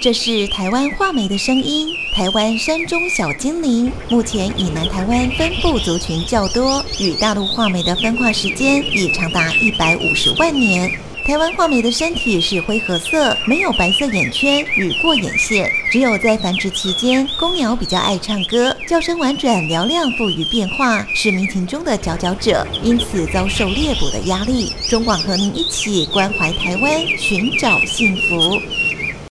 这是台湾画眉的声音。台湾山中小精灵目前以南台湾分布族群较多，与大陆画眉的分化时间已长达一百五十万年。台湾画眉的身体是灰褐色，没有白色眼圈与过眼线。只有在繁殖期间，公鸟比较爱唱歌，叫声婉转嘹亮，富于变化，是民情中的佼佼者，因此遭受猎捕的压力。中广和您一起关怀台湾，寻找幸福。